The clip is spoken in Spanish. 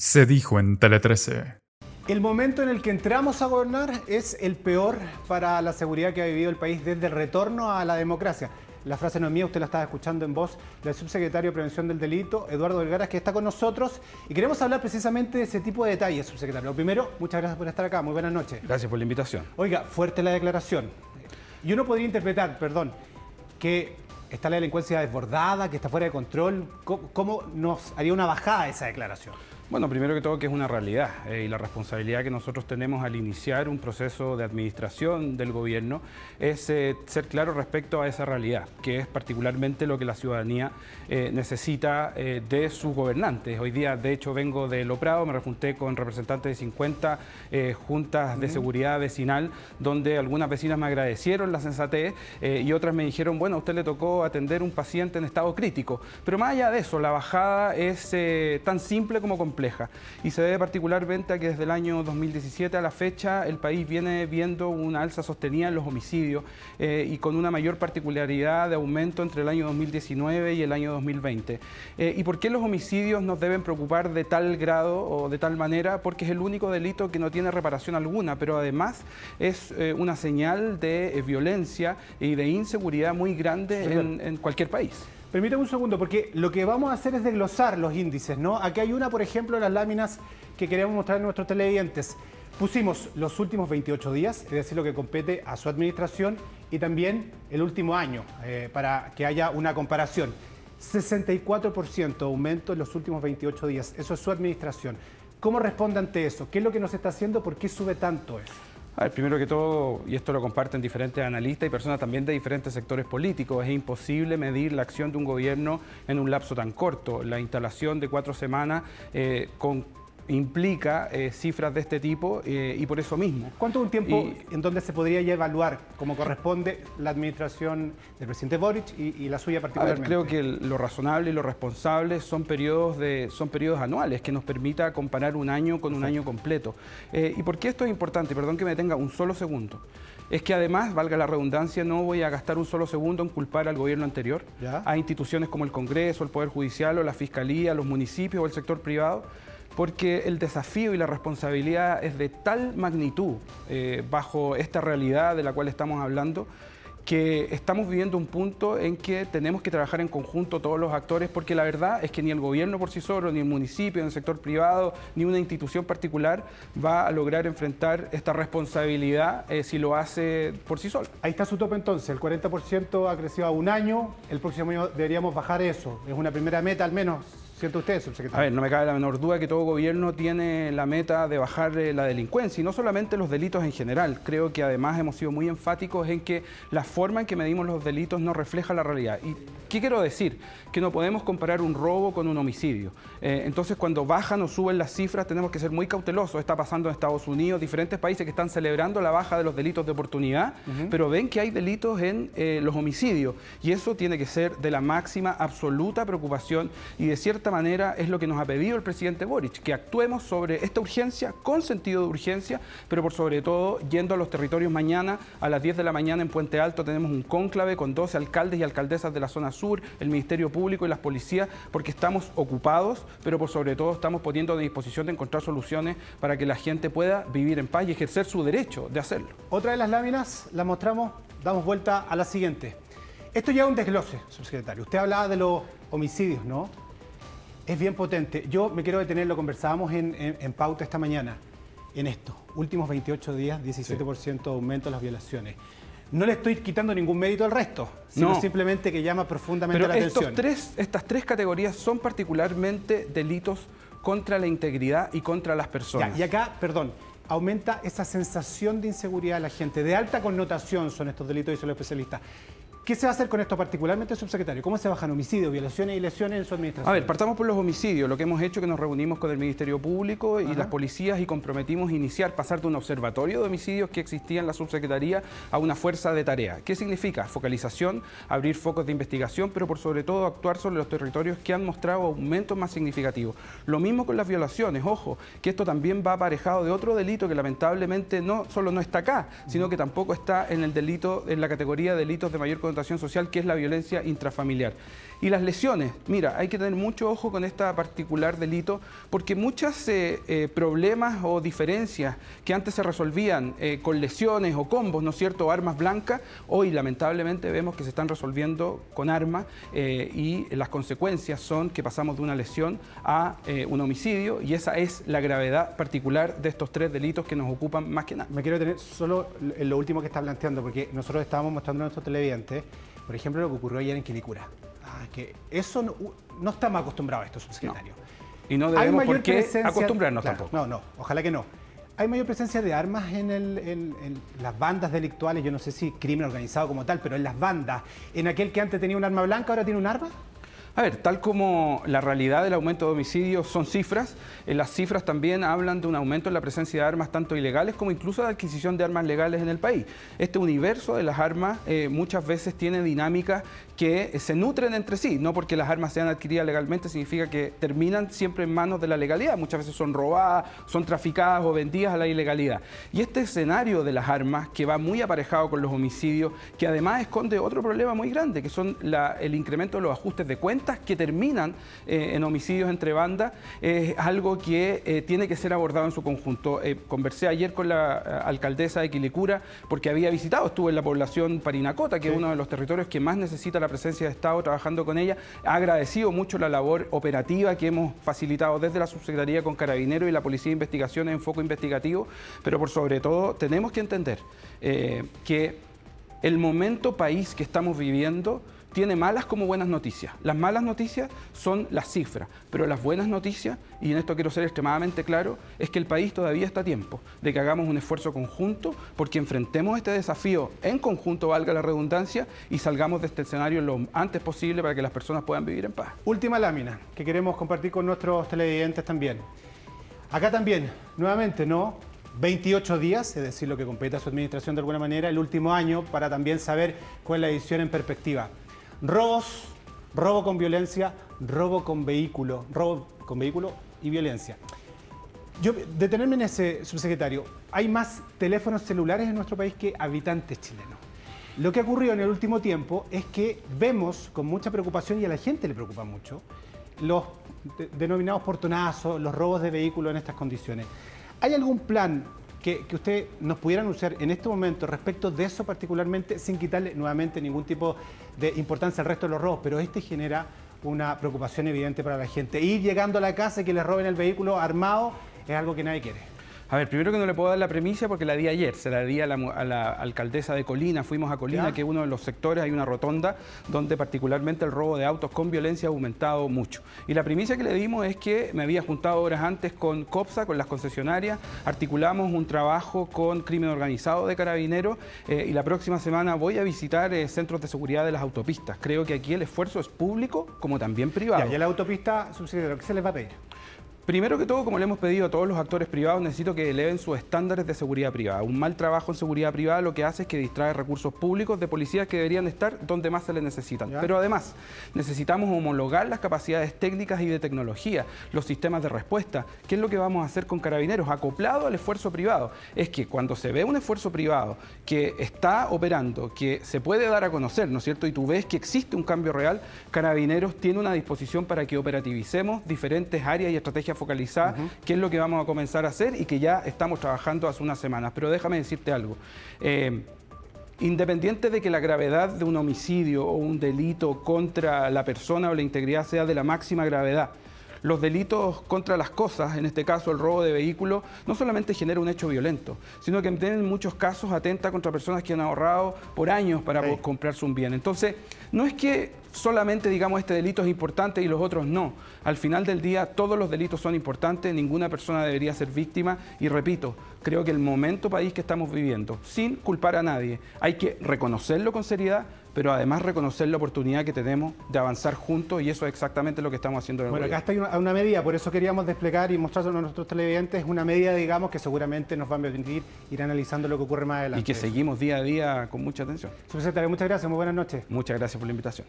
Se dijo en Tele 13. El momento en el que entramos a gobernar es el peor para la seguridad que ha vivido el país desde el retorno a la democracia. La frase no es mía, usted la estaba escuchando en voz del subsecretario de Prevención del Delito, Eduardo Vergara, que está con nosotros. Y queremos hablar precisamente de ese tipo de detalles, subsecretario. Lo primero, muchas gracias por estar acá. Muy buenas noches. Gracias por la invitación. Oiga, fuerte la declaración. Y uno podría interpretar, perdón, que está la delincuencia desbordada, que está fuera de control. ¿Cómo, nos haría una bajada esa declaración? Bueno, primero que todo que es una realidad eh, y la responsabilidad que nosotros tenemos al iniciar un proceso de administración del gobierno es eh, ser claro respecto a esa realidad, que es particularmente lo que la ciudadanía eh, necesita de sus gobernantes. Hoy día, de hecho, vengo de Loprado, me rejunté con representantes de 50 juntas de seguridad vecinal, donde algunas vecinas me agradecieron la sensatez y otras me dijeron, bueno, a usted le tocó atender un paciente en estado crítico. Pero más allá de eso, la bajada es tan simple como compleja y se debe particularmente a que desde el año 2017 a la fecha el país viene viendo una alza sostenida en los homicidios eh, y con una mayor particularidad de aumento entre el año 2019 y el año 2020. Eh, ¿Y por qué los homicidios nos deben preocupar de tal grado o de tal manera? Porque es el único delito que no tiene reparación alguna, pero además es eh, una señal de violencia y de inseguridad muy grande en cualquier país. Permítame un segundo, porque lo que vamos a hacer es desglosar los índices, ¿no? Aquí hay una, por ejemplo, de las láminas que queremos mostrar a nuestros televidentes. Pusimos los últimos 28 días, es decir, lo que compete a su administración, y también el último año, eh, para que haya una comparación. 64% aumento en los últimos 28 días, eso es su administración. ¿Cómo responde ante eso? ¿Qué es lo que nos está haciendo? ¿Por qué sube tanto eso? A ver, primero que todo, y esto lo comparten diferentes analistas y personas también de diferentes sectores políticos, es imposible medir la acción de un gobierno en un lapso tan corto. La instalación de cuatro semanas eh, con implica eh, cifras de este tipo eh, y por eso mismo. ¿Cuánto es un tiempo en donde se podría ya evaluar como corresponde la administración del presidente Boric y, la suya particularmente? creo que lo razonable y lo responsable son periodos, de, son periodos anuales que nos permita comparar un año con un año completo. Eh, ¿Y por qué esto es importante? Perdón que me tenga un solo segundo es que además, valga la redundancia, no voy a gastar un solo segundo en culpar al gobierno anterior, a instituciones como el Congreso, el Poder Judicial o la Fiscalía, los municipios o el sector privado, porque el desafío y la responsabilidad es de tal magnitud eh, bajo esta realidad de la cual estamos hablando que estamos viviendo un punto en que tenemos que trabajar en conjunto todos los actores, porque la verdad es que ni el gobierno por sí solo, ni el municipio, ni el sector privado, ni una institución particular va a lograr enfrentar esta responsabilidad eh, si lo hace por sí solo. Ahí está su tope entonces, el 40% ha crecido a un año, el próximo año deberíamos bajar eso, es una primera meta al menos ¿Siente usted, subsecretario? A ver, no me cabe la menor duda que todo gobierno tiene la meta de bajar eh, la delincuencia y no solamente los delitos en general. Creo que además hemos sido muy enfáticos en que la forma en que medimos los delitos no refleja la realidad. ¿Y qué quiero decir? Que no podemos comparar un robo con un homicidio. Eh, entonces, cuando bajan o suben las cifras, tenemos que ser muy cautelosos. Está pasando en Estados Unidos, diferentes países que están celebrando la baja de los delitos de oportunidad, pero ven que hay delitos en eh, los homicidios. Y eso tiene que ser de la máxima absoluta preocupación y de cierta manera es lo que nos ha pedido el presidente Boric, que actuemos sobre esta urgencia con sentido de urgencia, pero por sobre todo yendo a los territorios mañana a las 10 de la mañana en Puente Alto tenemos un cónclave con 12 alcaldes y alcaldesas de la zona sur, el Ministerio Público y las policías, porque estamos ocupados, pero por sobre todo estamos poniendo a disposición de encontrar soluciones para que la gente pueda vivir en paz y ejercer su derecho de hacerlo. Otra de las láminas la mostramos, damos vuelta a la siguiente. Esto ya es un desglose, subsecretario. Usted hablaba de los homicidios, ¿no? Es bien potente. Yo me quiero detener, lo conversábamos en, pauta esta mañana, en esto. Últimos 28 días, 17% de aumento en las violaciones. No le estoy quitando ningún mérito al resto, sino simplemente que llama profundamente la atención. Tres, estas tres categorías son particularmente delitos contra la integridad y contra las personas. y acá, perdón, aumenta esa sensación de inseguridad de la gente. De alta connotación son estos delitos, dicen los especialistas. ¿Qué se va a hacer con esto particularmente, subsecretario? ¿Cómo se bajan homicidios, violaciones y lesiones en su administración? A ver, partamos por los homicidios. Lo que hemos hecho es que nos reunimos con el Ministerio Público y las policías y comprometimos iniciar, pasar de un observatorio de homicidios que existía en la subsecretaría a una fuerza de tarea. ¿Qué significa? Focalización, abrir focos de investigación, pero por sobre todo actuar sobre los territorios que han mostrado aumentos más significativos. Lo mismo con las violaciones. Ojo, que esto también va aparejado de otro delito que lamentablemente no solo no está acá, sino que tampoco está en el delito, en la categoría de delitos de mayor social, que es la violencia intrafamiliar. Y las lesiones, mira, hay que tener mucho ojo con este particular delito, porque muchos eh, eh, problemas o diferencias que antes se resolvían eh, con lesiones o combos, ¿no es cierto?, armas blancas, hoy lamentablemente vemos que se están resolviendo con armas y las consecuencias son que pasamos de una lesión a un homicidio y esa es la gravedad particular de estos tres delitos que nos ocupan más que nada. Me quiero tener solo en lo último que está planteando, porque nosotros estábamos mostrando a nuestros televidentes, por ejemplo, lo que ocurrió ayer en Quilicura. Ah, que eso no, estamos acostumbrados a esto, subsecretario. Y no debemos por qué acostumbrarnos tampoco. No, no, ojalá que no. Hay mayor presencia de armas en, en, las bandas delictuales, yo no sé si crimen organizado como tal, pero en las bandas, en aquel que antes tenía un arma blanca, ahora tiene un arma. A ver, tal como la realidad del aumento de homicidios son cifras, en las cifras también hablan de un aumento en la presencia de armas tanto ilegales como incluso de adquisición de armas legales en el país. Este universo de las armas eh, muchas veces tiene dinámicas que se nutren entre sí, no porque las armas sean adquiridas legalmente significa que terminan siempre en manos de la legalidad, muchas veces son robadas, son traficadas o vendidas a la ilegalidad. Y este escenario de las armas que va muy aparejado con los homicidios, que además esconde otro problema muy grande, que son el incremento de los ajustes de cuentas, que terminan eh, en homicidios entre bandas es algo que eh, tiene que ser abordado en su conjunto. Eh, conversé ayer con la alcaldesa de Quilicura porque había visitado, estuve en la población Parinacota, que es uno de los territorios que más necesita la presencia de Estado trabajando con ella. Ha agradecido mucho la labor operativa que hemos facilitado desde la Subsecretaría con Carabineros y la Policía de Investigación en foco investigativo, pero por sobre todo tenemos que entender que el momento país que estamos viviendo tiene malas como buenas noticias. Las malas noticias son las cifras, pero las buenas noticias, y en esto quiero ser extremadamente claro, es que el país todavía está a tiempo de que hagamos un esfuerzo conjunto porque enfrentemos este desafío en conjunto, valga la redundancia, y salgamos de este escenario lo antes posible para que las personas puedan vivir en paz. Última lámina que queremos compartir con nuestros televidentes también. Acá también, nuevamente, ¿no? 28 días, es decir, lo que compete su administración de alguna manera, el último año, para también saber cuál es la edición en perspectiva. Robos, robo con violencia, robo con vehículo, robo con vehículo y violencia. Detenerme en ese, subsecretario, hay más teléfonos celulares en nuestro país que habitantes chilenos. Lo que ha ocurrido en el último tiempo es que vemos con mucha preocupación y a la gente le preocupa mucho los denominados portonazos, los robos de vehículos en estas condiciones. ¿Hay algún plan que, usted nos pudiera anunciar en este momento respecto de eso particularmente, sin quitarle nuevamente ningún tipo de importancia al resto de los robos, pero este genera una preocupación evidente para la gente. Ir llegando a la casa y que le roben el vehículo armado es algo que nadie quiere. A ver, primero que no le puedo dar la premisa porque la di ayer, se la di a la, alcaldesa de Colina, fuimos a Colina, que es uno de los sectores, hay una rotonda donde particularmente el robo de autos con violencia ha aumentado mucho. Y la premisa que le dimos es que me había juntado horas antes con COPSA, con las concesionarias, articulamos un trabajo con crimen organizado de carabineros eh, y la próxima semana voy a visitar eh, centros de seguridad de las autopistas. Creo que aquí el esfuerzo es público como también privado. Ya, y a la autopista, subsidiario, ¿qué se les va a pedir? Primero que todo, como le hemos pedido a todos los actores privados, necesito que eleven sus estándares de seguridad privada. Un mal trabajo en seguridad privada lo que hace es que distrae recursos públicos de policías que deberían estar donde más se les necesitan. Pero además, necesitamos homologar las capacidades técnicas y de tecnología, los sistemas de respuesta. ¿Qué es lo que vamos a hacer con carabineros? Acoplado al esfuerzo privado. Es que cuando se ve un esfuerzo privado que está operando, que se puede dar a conocer, ¿no es cierto? Y tú ves que existe un cambio real, carabineros tiene una disposición para que operativicemos diferentes áreas y estrategias focalizada, qué es lo que vamos a comenzar a hacer y que ya estamos trabajando hace unas semanas. Pero déjame decirte algo. Eh, independiente de que la gravedad de un homicidio o un delito contra la persona o la integridad sea de la máxima gravedad, los delitos contra las cosas, en este caso el robo de vehículos, no solamente genera un hecho violento, sino que en muchos casos atenta contra personas que han ahorrado por años para comprarse un bien. Entonces, no es que solamente digamos este delito es importante y los otros no. Al final del día todos los delitos son importantes, ninguna persona debería ser víctima y repito, creo que el momento país que estamos viviendo, sin culpar a nadie, hay que reconocerlo con seriedad, pero además reconocer la oportunidad que tenemos de avanzar juntos y eso es exactamente lo que estamos haciendo. En bueno, acá está una, medida, por eso queríamos desplegar y mostrárselo a nuestros televidentes, una medida, digamos, que seguramente nos va a permitir ir analizando lo que ocurre más adelante. Y que seguimos día a día con mucha atención. Subsecretario, muchas gracias, muy buenas noches. Muchas gracias por la invitación.